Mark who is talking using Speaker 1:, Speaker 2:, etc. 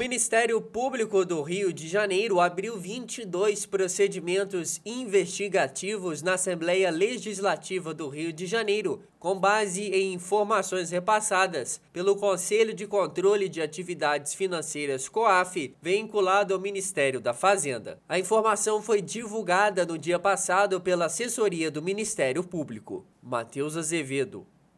Speaker 1: Ministério Público do Rio de Janeiro abriu 22 procedimentos investigativos na Assembleia Legislativa do Rio de Janeiro, com base em informações repassadas pelo Conselho de Controle de Atividades Financeiras COAF, vinculado ao Ministério da Fazenda. A informação foi divulgada no dia passado pela assessoria do Ministério Público. Matheus Azevedo,